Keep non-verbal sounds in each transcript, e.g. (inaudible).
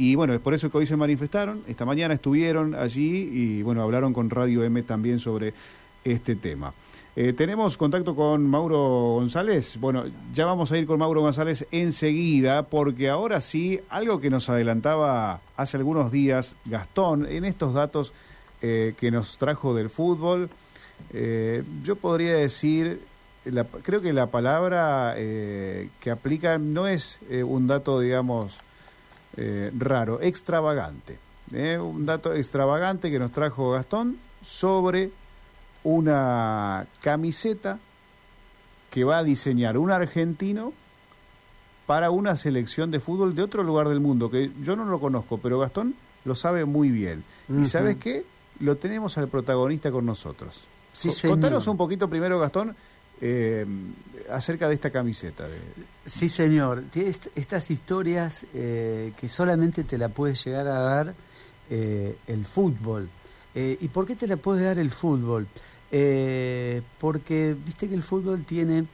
Y bueno, es por eso que hoy se manifestaron, esta mañana estuvieron allí y bueno, hablaron con Radio M también sobre este tema. Eh, tenemos contacto con Mauro González. Bueno, ya vamos a ir con Mauro González enseguida, porque ahora sí, algo que nos adelantaba hace algunos días Gastón, en estos datos eh, que nos trajo del fútbol, eh, yo podría decir, creo que la palabra que aplica no es un dato, digamos, raro, extravagante. un dato extravagante que nos trajo Gastón sobre una camiseta que va a diseñar un argentino para una selección de fútbol de otro lugar del mundo, que yo no lo conozco, pero Gastón lo sabe muy bien. ¿Y sabes qué? Lo tenemos al protagonista con nosotros. Sí, Contanos un poquito primero, Gastón, eh, acerca de esta camiseta. De... Sí, señor. Estas historias eh, que solamente te la puede llegar a dar eh, el fútbol. ¿Y por qué te la puede dar el fútbol? Porque viste que el fútbol tiene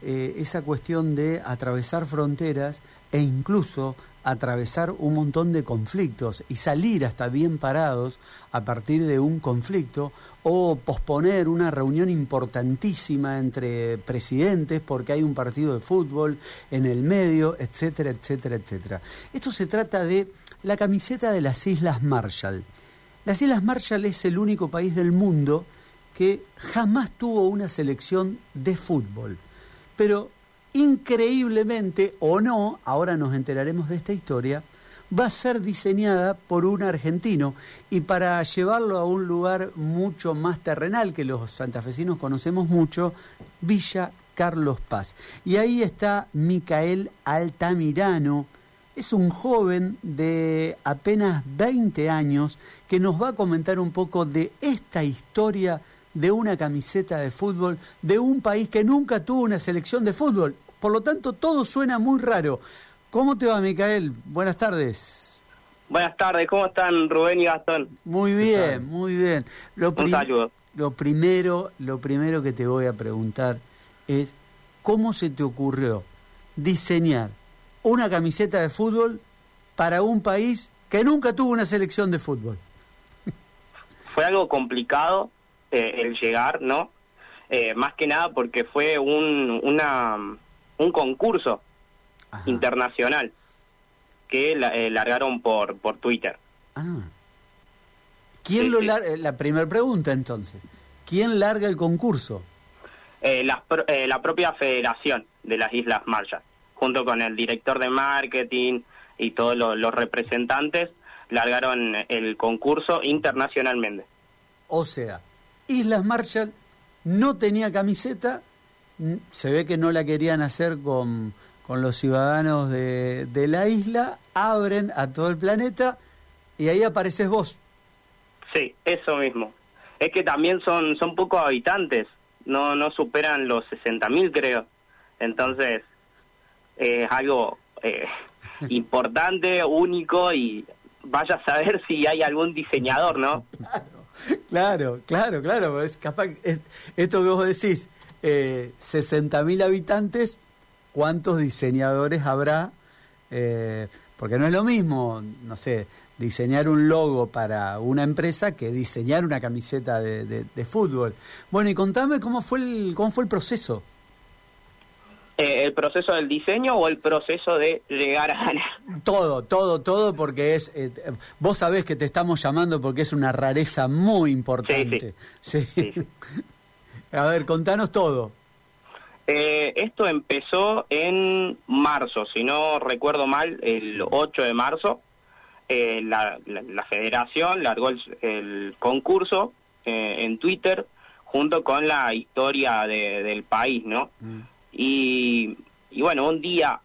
esa cuestión de atravesar fronteras e incluso atravesar un montón de conflictos y salir hasta bien parados a partir de un conflicto o posponer una reunión importantísima entre presidentes porque hay un partido de fútbol en el medio, etcétera, etcétera, etcétera. Esto se trata de la camiseta de las Islas Marshall. Las Islas Marshall es el único país del mundo que jamás tuvo una selección de fútbol. Pero increíblemente, o no, ahora nos enteraremos de esta historia, va a ser diseñada por un argentino y para llevarlo a un lugar mucho más terrenal que los santafesinos conocemos mucho, Villa Carlos Paz. Y ahí está Micael Altamirano, es un joven de apenas 20 años que nos va a comentar un poco de esta historia de una camiseta de fútbol de un país que nunca tuvo una selección de fútbol. Por lo tanto, todo suena muy raro. ¿Cómo te va, Micael? Buenas tardes. Buenas tardes, ¿cómo están Rubén y Gastón? Muy bien, muy bien. Lo, lo primero, lo primero que te voy a preguntar es ¿cómo se te ocurrió diseñar una camiseta de fútbol para un país que nunca tuvo una selección de fútbol? (laughs) Fue algo complicado eh, el llegar, ¿no? Eh, más que nada porque fue un, una, un concurso internacional que eh, largaron por, por Twitter. Ah. ¿Quién lo larga? La primera pregunta entonces. ¿Quién larga el concurso? la, la propia federación de las Islas Marshall, junto con el director de marketing y todos los representantes, largaron el concurso internacionalmente. O sea, Islas Marshall no tenía camiseta, se ve que no la querían hacer con, con los ciudadanos de, de, la isla, abren a todo el planeta y ahí apareces vos. Sí, eso mismo. Es que también son, son pocos habitantes, no, no superan los 60.000 creo. Entonces, es algo eh, (laughs) importante, único y vaya a saber si hay algún diseñador, ¿no? (laughs) Claro, claro, claro. Es capaz, esto que vos decís, eh, 60.000 habitantes, ¿cuántos diseñadores habrá? Eh, porque no es lo mismo, no sé, diseñar un logo para una empresa que diseñar una camiseta de, de fútbol. Bueno, y contame cómo fue el, cómo fue el proceso. Eh, el proceso del diseño o el proceso de llegar a ganar? Todo, todo, todo, porque es. Eh, vos sabés que te estamos llamando porque es una rareza muy importante. Sí, a ver, contanos todo. Eh, esto empezó en marzo, si no recuerdo mal, el 8 de marzo. la, la, federación largó el, concurso en Twitter junto con la historia del país, ¿no? Mm. Y, bueno, un día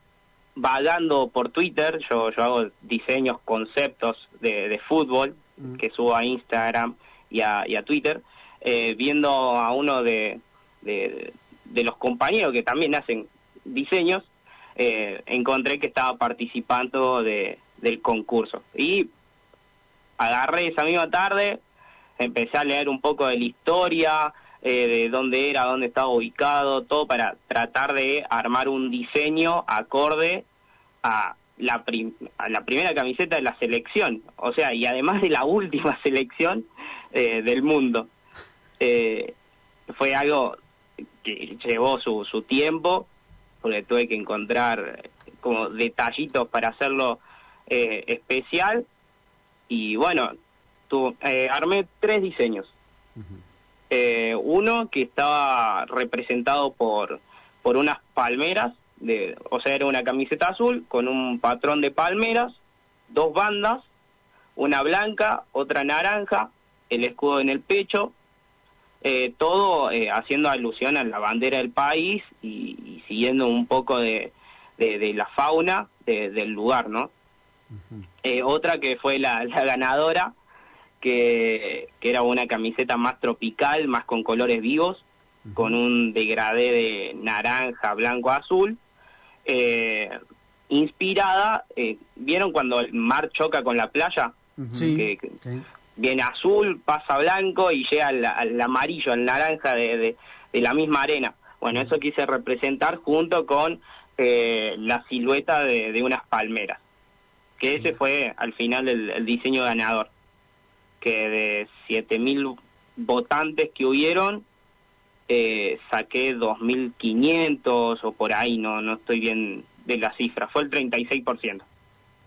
vagando por Twitter, yo, yo hago diseños, conceptos de, de fútbol mm. que subo a Instagram y a, y a Twitter, eh, viendo a uno de, de, los compañeros que también hacen diseños, eh, encontré que estaba participando de, del concurso. Y agarré esa misma tarde, empecé a leer un poco de la historia, eh, de dónde era, dónde estaba ubicado, todo para tratar de armar un diseño acorde a la, la primera camiseta de la selección, o sea, y además de la (laughs) última selección eh, del mundo. Eh, fue algo que llevó su, su tiempo, porque tuve que encontrar como detallitos para hacerlo eh, especial, y bueno, tu, armé tres diseños. uno que estaba representado por, por unas palmeras, de, o sea, era una camiseta azul con un patrón de palmeras, dos bandas, una blanca, otra naranja, el escudo en el pecho, eh, todo eh, haciendo alusión a la bandera del país y, siguiendo un poco de, de, la fauna del lugar, ¿no? Eh, otra que fue la, ganadora, que, que, era una camiseta más tropical, más con colores vivos, con un degradé de naranja, blanco, azul, inspirada, ¿vieron cuando el mar choca con la playa? sí viene azul, pasa blanco y llega al, amarillo, al naranja de, la misma arena. Bueno, eso quise representar junto con eh, la silueta de, unas palmeras, que ese fue al final el, diseño ganador, que de 7.000 votantes que hubieron, eh, saqué 2.500 o por ahí, no, no estoy bien de la cifra, fue el 36%.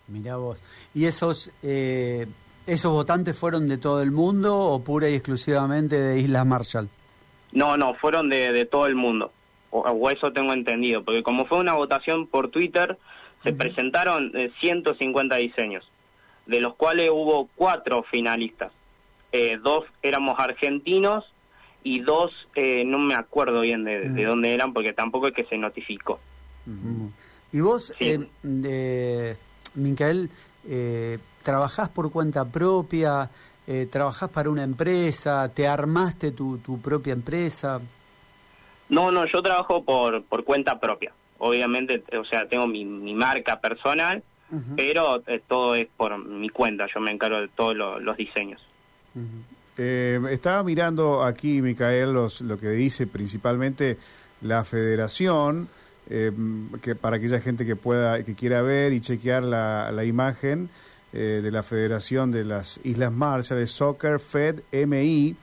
Mirá vos. ¿Y esos eh, ¿Esos votantes fueron de todo el mundo o pura y exclusivamente de Islas Marshall? No, no, fueron de, todo el mundo. O, eso tengo entendido, porque como fue una votación por Twitter, se presentaron 150 eh, diseños, de los cuales hubo cuatro finalistas. Eh, dos éramos argentinos y dos, eh, no me acuerdo bien de, dónde eran, porque tampoco es que se notificó. Y vos, de, Micael, eh, trabajás por cuenta propia, eh, trabajás para una empresa, te armaste tu, tu propia empresa. No, no, yo trabajo por, por cuenta propia. Obviamente, o sea, tengo mi, mi marca personal, pero eh, todo es por mi cuenta. Yo me encargo de todos los diseños. Eh, estaba mirando aquí, Micael, los, lo que dice principalmente la federación, que para aquella gente que pueda, que quiera ver y chequear la, la imagen. Eh, de la Federación de las Islas Marshall, Soccer Fed MI,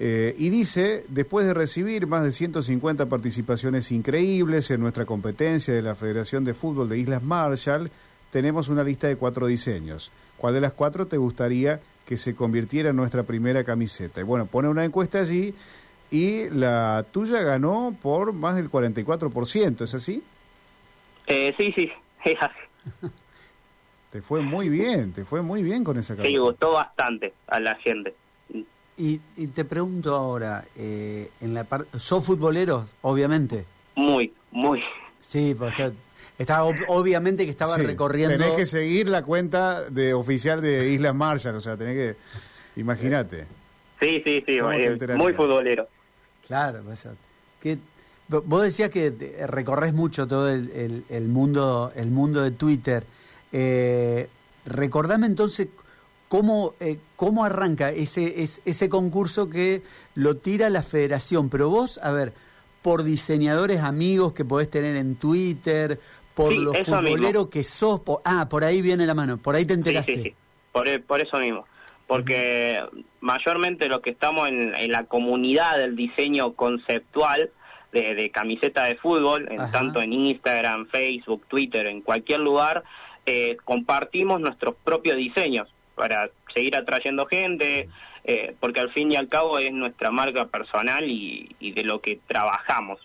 eh, y dice, después de recibir más de 150 participaciones increíbles en nuestra competencia de la Federación de Fútbol de Islas Marshall, tenemos una lista de cuatro diseños. ¿Cuál de las cuatro te gustaría que se convirtiera en nuestra primera camiseta? Y bueno, pone una encuesta allí y la tuya ganó por más del 44%, ¿es así? Eh, sí, sí, (laughs) es así. Te fue muy bien, te fue muy bien con esa canción. Sí, gustó bastante a la gente. Y, te pregunto ahora, eh, en la parte, ¿sos futbolero, obviamente? Muy, muy. Sí, pues está, obviamente que estaba recorriendo. Tenés que seguir la cuenta de oficial de Islas Marshall, o sea, tenés que, imagínate. Sí, sí, sí, eh, muy futbolero. Claro, pues, que vos decías que recorres mucho todo el, el mundo, el mundo de Twitter. Eh, recordame entonces cómo, eh, cómo arranca ese, ese, concurso que lo tira la federación. Pero vos, a ver, por diseñadores amigos que podés tener en Twitter, por los futboleros que sos. ah, por ahí viene la mano, por ahí te enteraste. Sí, sí, por, por, eso mismo. Porque mayormente los que estamos en, la comunidad del diseño conceptual, de, camiseta de fútbol, en, tanto en Instagram, Facebook, Twitter, en cualquier lugar, eh, compartimos nuestros propios diseños para seguir atrayendo gente, eh, porque al fin y al cabo es nuestra marca personal y, de lo que trabajamos.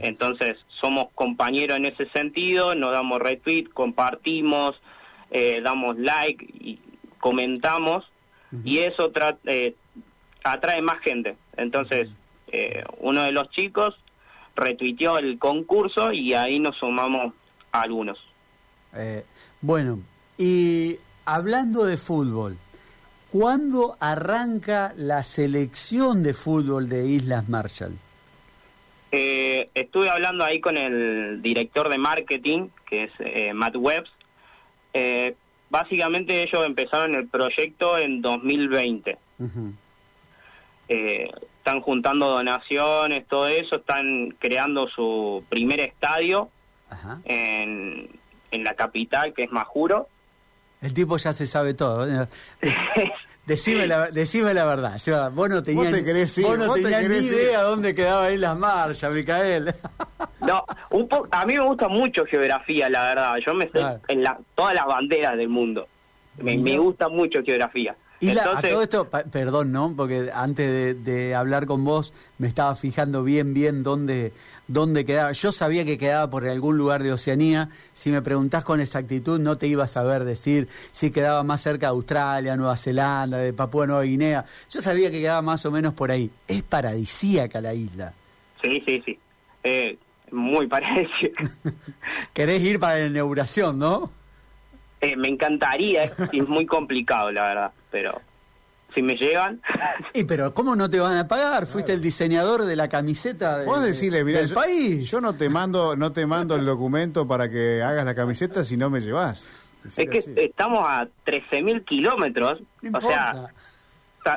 Entonces, somos compañeros en ese sentido, nos damos retweet, compartimos, eh, damos like y comentamos, y eso atrae más gente. Entonces, uno de los chicos retuiteó el concurso y ahí nos sumamos algunos. Eh, bueno, y hablando de fútbol, ¿cuándo arranca la selección de fútbol de Islas Marshall? Eh, estuve hablando ahí con el director de marketing, que es eh, Matt Webbs. básicamente ellos empezaron el proyecto en 2020. están juntando donaciones, todo eso, están creando su primer estadio en en la capital, que es Majuro. El tipo ya se sabe todo. ¿eh? (laughs) Decime la, decime la verdad. Yo, vos no tenías, Vos te querés ir, vos no vos te tenías ni ir. idea dónde quedaba ahí las marchas, Micael. (laughs) No, un po- a mí me gusta mucho geografía, la verdad. Yo me sé Claro. en la, todas las banderas del mundo. Me gusta mucho geografía. Y la- a todo esto, pa- perdón, ¿no? Porque antes de, de hablar con vos me estaba fijando bien, bien dónde, dónde quedaba. Yo sabía que quedaba por algún lugar de Oceanía. Si me preguntás con exactitud, no te iba a saber decir si quedaba más cerca de Australia, Nueva Zelanda, de Papúa Nueva Guinea. Yo sabía que quedaba más o menos por ahí. Es paradisíaca la isla. sí, sí, sí. Eh, muy parecido. (laughs) Querés ir para la inauguración, ¿no? Eh, me encantaría, es muy complicado, la verdad. Pero si me llevan, (laughs) Y pero ¿cómo no te van a pagar? Fuiste el diseñador de la camiseta de- Vos decirle, del yo, país. yo no te mando, no te mando el documento para que hagas la camiseta si no me llevas. es que estamos a 13.000 kilómetros. No o sea,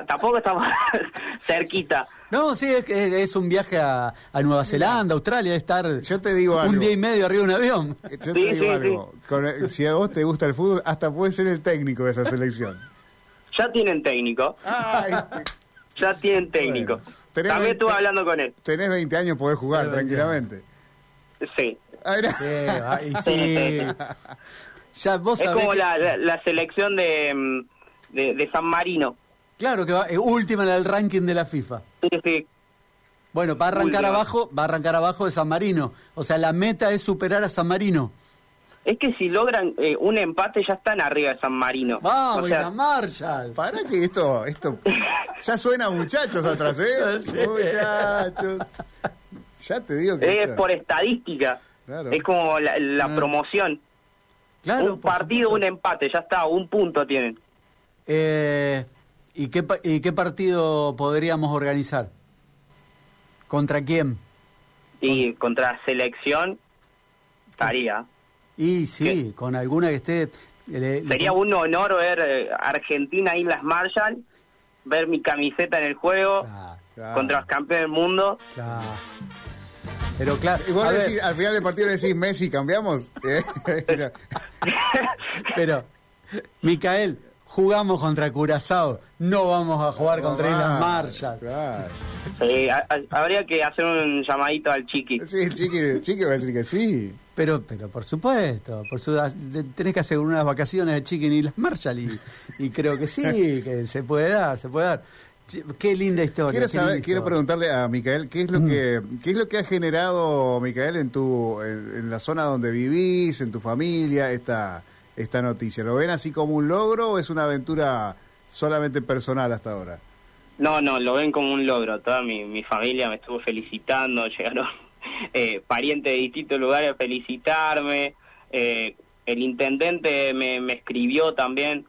tampoco estamos (laughs) cerquita. No, sí, es, que es un viaje a, a Nueva Zelanda, Australia, estar Yo te digo algo. un día y medio arriba de un avión. Yo te Sí, digo sí, algo. Con- si a vos te gusta el fútbol, hasta puedes ser el técnico de esa selección. Ya tienen técnico. Ay, Ya tienen técnico. Bueno, También veinte- estuve hablando con él. tenés 20 años, podés jugar Tenés 20 tranquilamente. Sí. Ay, no. Sí, ay, sí. (laughs) Ya vos Es sabés como que- la, la, la selección de, mm, de, de San Marino. Claro que va, eh, última en el ranking de la FIFA. Sí, sí. Bueno, va a arrancar Última. abajo, va a arrancar abajo de San Marino. O sea, la meta es superar a San Marino. Es que si logran eh, un empate ya están arriba de San Marino. Vamos, O sea, la Marshall. Para que esto, esto (laughs) ya suena a muchachos atrás, ¿eh? (laughs) Muchachos. Ya te digo que es esto- por estadística. Claro. Es como la, la Ah. promoción. Claro, un partido, supuesto. un empate, ya está, un punto tienen. Eh, ¿y, qué, pa- ¿Y qué partido podríamos organizar? ¿Contra quién? Y contra selección estaría. Y sí, con alguna que esté... le- le- Sería un honor ver eh, Argentina, Islas Marshall, ver mi camiseta en el juego Claro. contra los campeones del mundo. Pero claro, Y vos decís, al final del partido le decís, Messi, ¿cambiamos? (laughs) (laughs) Pero, Micael, jugamos contra Curazao, no vamos a jugar contra Islas Marshall. Claro. Sí, a- a- habría que hacer un llamadito al chiqui. Sí, Chiqui, Chiqui va a decir que sí. Pero, pero por supuesto, por su, tenés que asegurar unas vacaciones de Chicken y las Marshall y, y creo que sí, (laughs) que se puede dar, se puede dar. Qué linda historia. Quiero saber, quiero historia. preguntarle a Micael qué es lo que qué es lo que ha generado Micael en tu en, en la zona donde vivís, en tu familia esta esta noticia. ¿Lo ven así como un logro o es una aventura solamente personal hasta ahora? No, no, lo ven como un logro. Toda mi, mi familia me estuvo felicitando, (laughs) llegaron eh, parientes de distintos lugares a felicitarme. eh, el intendente me, me escribió también.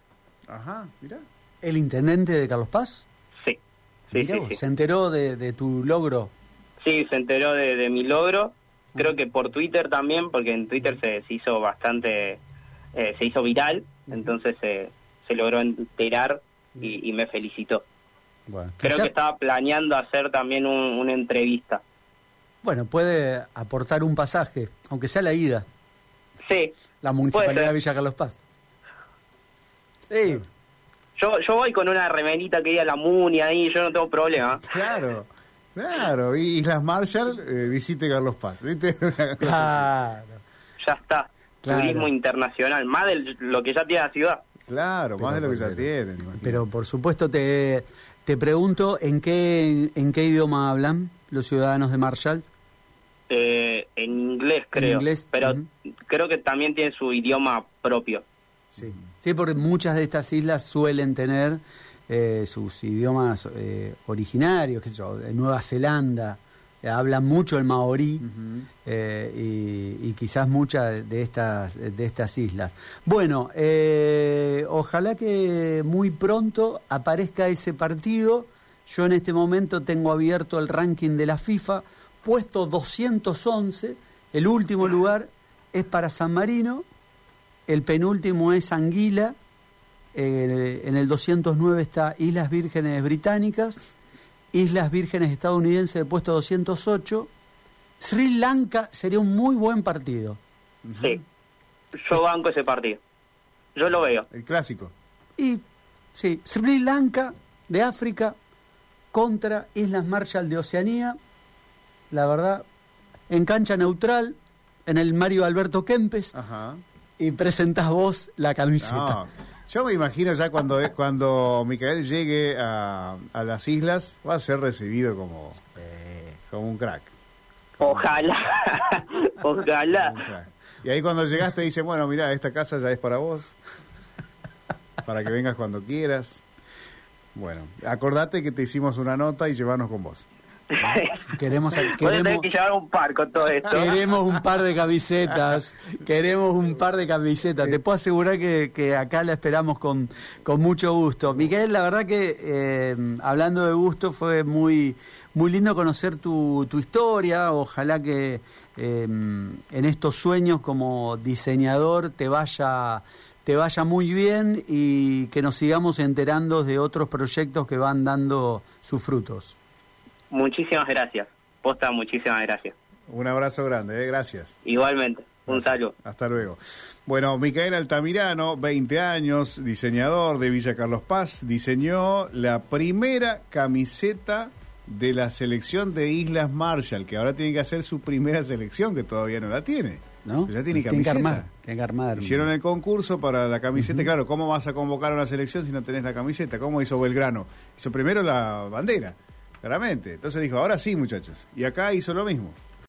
Ajá, mira. ¿El intendente de Carlos Paz? Sí, sí, Mirá sí, vos, sí. se enteró de, de tu logro. Sí, se enteró de, de mi logro. Creo que por Twitter también, porque en Twitter se, se hizo bastante, eh, se hizo viral, entonces eh, se logró enterar y, y me felicitó. Bueno, Creo que estaba planeando hacer también un- una entrevista. bueno, puede aportar un pasaje, aunque sea la ida, Sí, la municipalidad de Villa Carlos Paz. Sí, yo, yo voy con una remerita que diga la Muni ahí, yo no tengo problema. (laughs) Claro. Claro, y Islas Marshall, eh, visite Carlos Paz, ¿viste? (laughs) Claro. Ya está. Claro. Turismo internacional, más de lo que ya tiene la ciudad. Claro, más de lo que ya Pero- tienen. imagino. Pero por supuesto te, te pregunto, ¿en qué, ¿en qué idioma hablan los ciudadanos de Marshall? Eh, en inglés, creo. inglés, Pero creo que también tiene su idioma propio. Sí. Sí, porque muchas de estas islas suelen tener eh, sus idiomas eh, originarios, qué sé yo, de Nueva Zelanda, eh, hablan mucho el maorí eh, y, y quizás muchas de estas, de estas islas. Bueno, eh, ojalá que muy pronto aparezca ese partido. Yo en este momento tengo abierto el ranking de la FIFA, puesto 211, el último lugar es para San Marino, el penúltimo es Anguila, eh, en el 209 está Islas Vírgenes Británicas, Islas Vírgenes estadounidenses de puesto 208, Sri Lanka sería un muy buen partido. Sí. Yo banco ese partido. Yo lo veo. El clásico. Y sí, Sri Lanka de África contra Islas Marshall de Oceanía. La verdad, en cancha neutral, en el Mario Alberto Kempes, Ajá. y presentás vos la camiseta. No, yo me imagino ya cuando, cuando Micael llegue a, a las islas, va a ser recibido como, como un crack. Ojalá. (laughs) un Ojalá. crack. Y ahí cuando llegaste dice, bueno, mira, esta casa ya es para vos, para que vengas cuando quieras. Bueno, acordate que te hicimos una nota y llevarnos con vos. (laughs) Queremos, queremos, que llevar un par con todo esto. queremos un par de camisetas. Queremos un par de camisetas. Te puedo asegurar que, que acá la esperamos con, con mucho gusto. Miguel, la verdad que eh, hablando de gusto fue muy, muy lindo conocer tu, tu historia. Ojalá que eh, en estos sueños como diseñador te vaya te vaya muy bien y que nos sigamos enterando de otros proyectos que van dando sus frutos. Muchísimas gracias. Posta, muchísimas gracias. Un abrazo grande, ¿eh? gracias. Igualmente. Un saludo. Hasta luego. Bueno, Micael Altamirano, 20 años, diseñador de Villa Carlos Paz, diseñó la primera camiseta de la selección de Islas Marshall, que ahora tiene que hacer su primera selección, que todavía no la tiene. ¿no? Ya tiene que camiseta. armar. Tiene que armar. Hicieron el concurso para la camiseta. Claro, ¿cómo vas a convocar a una selección si no tenés la camiseta? ¿Cómo hizo Belgrano? Hizo primero la bandera, claramente. Entonces dijo, ahora sí, muchachos. Y acá hizo lo mismo.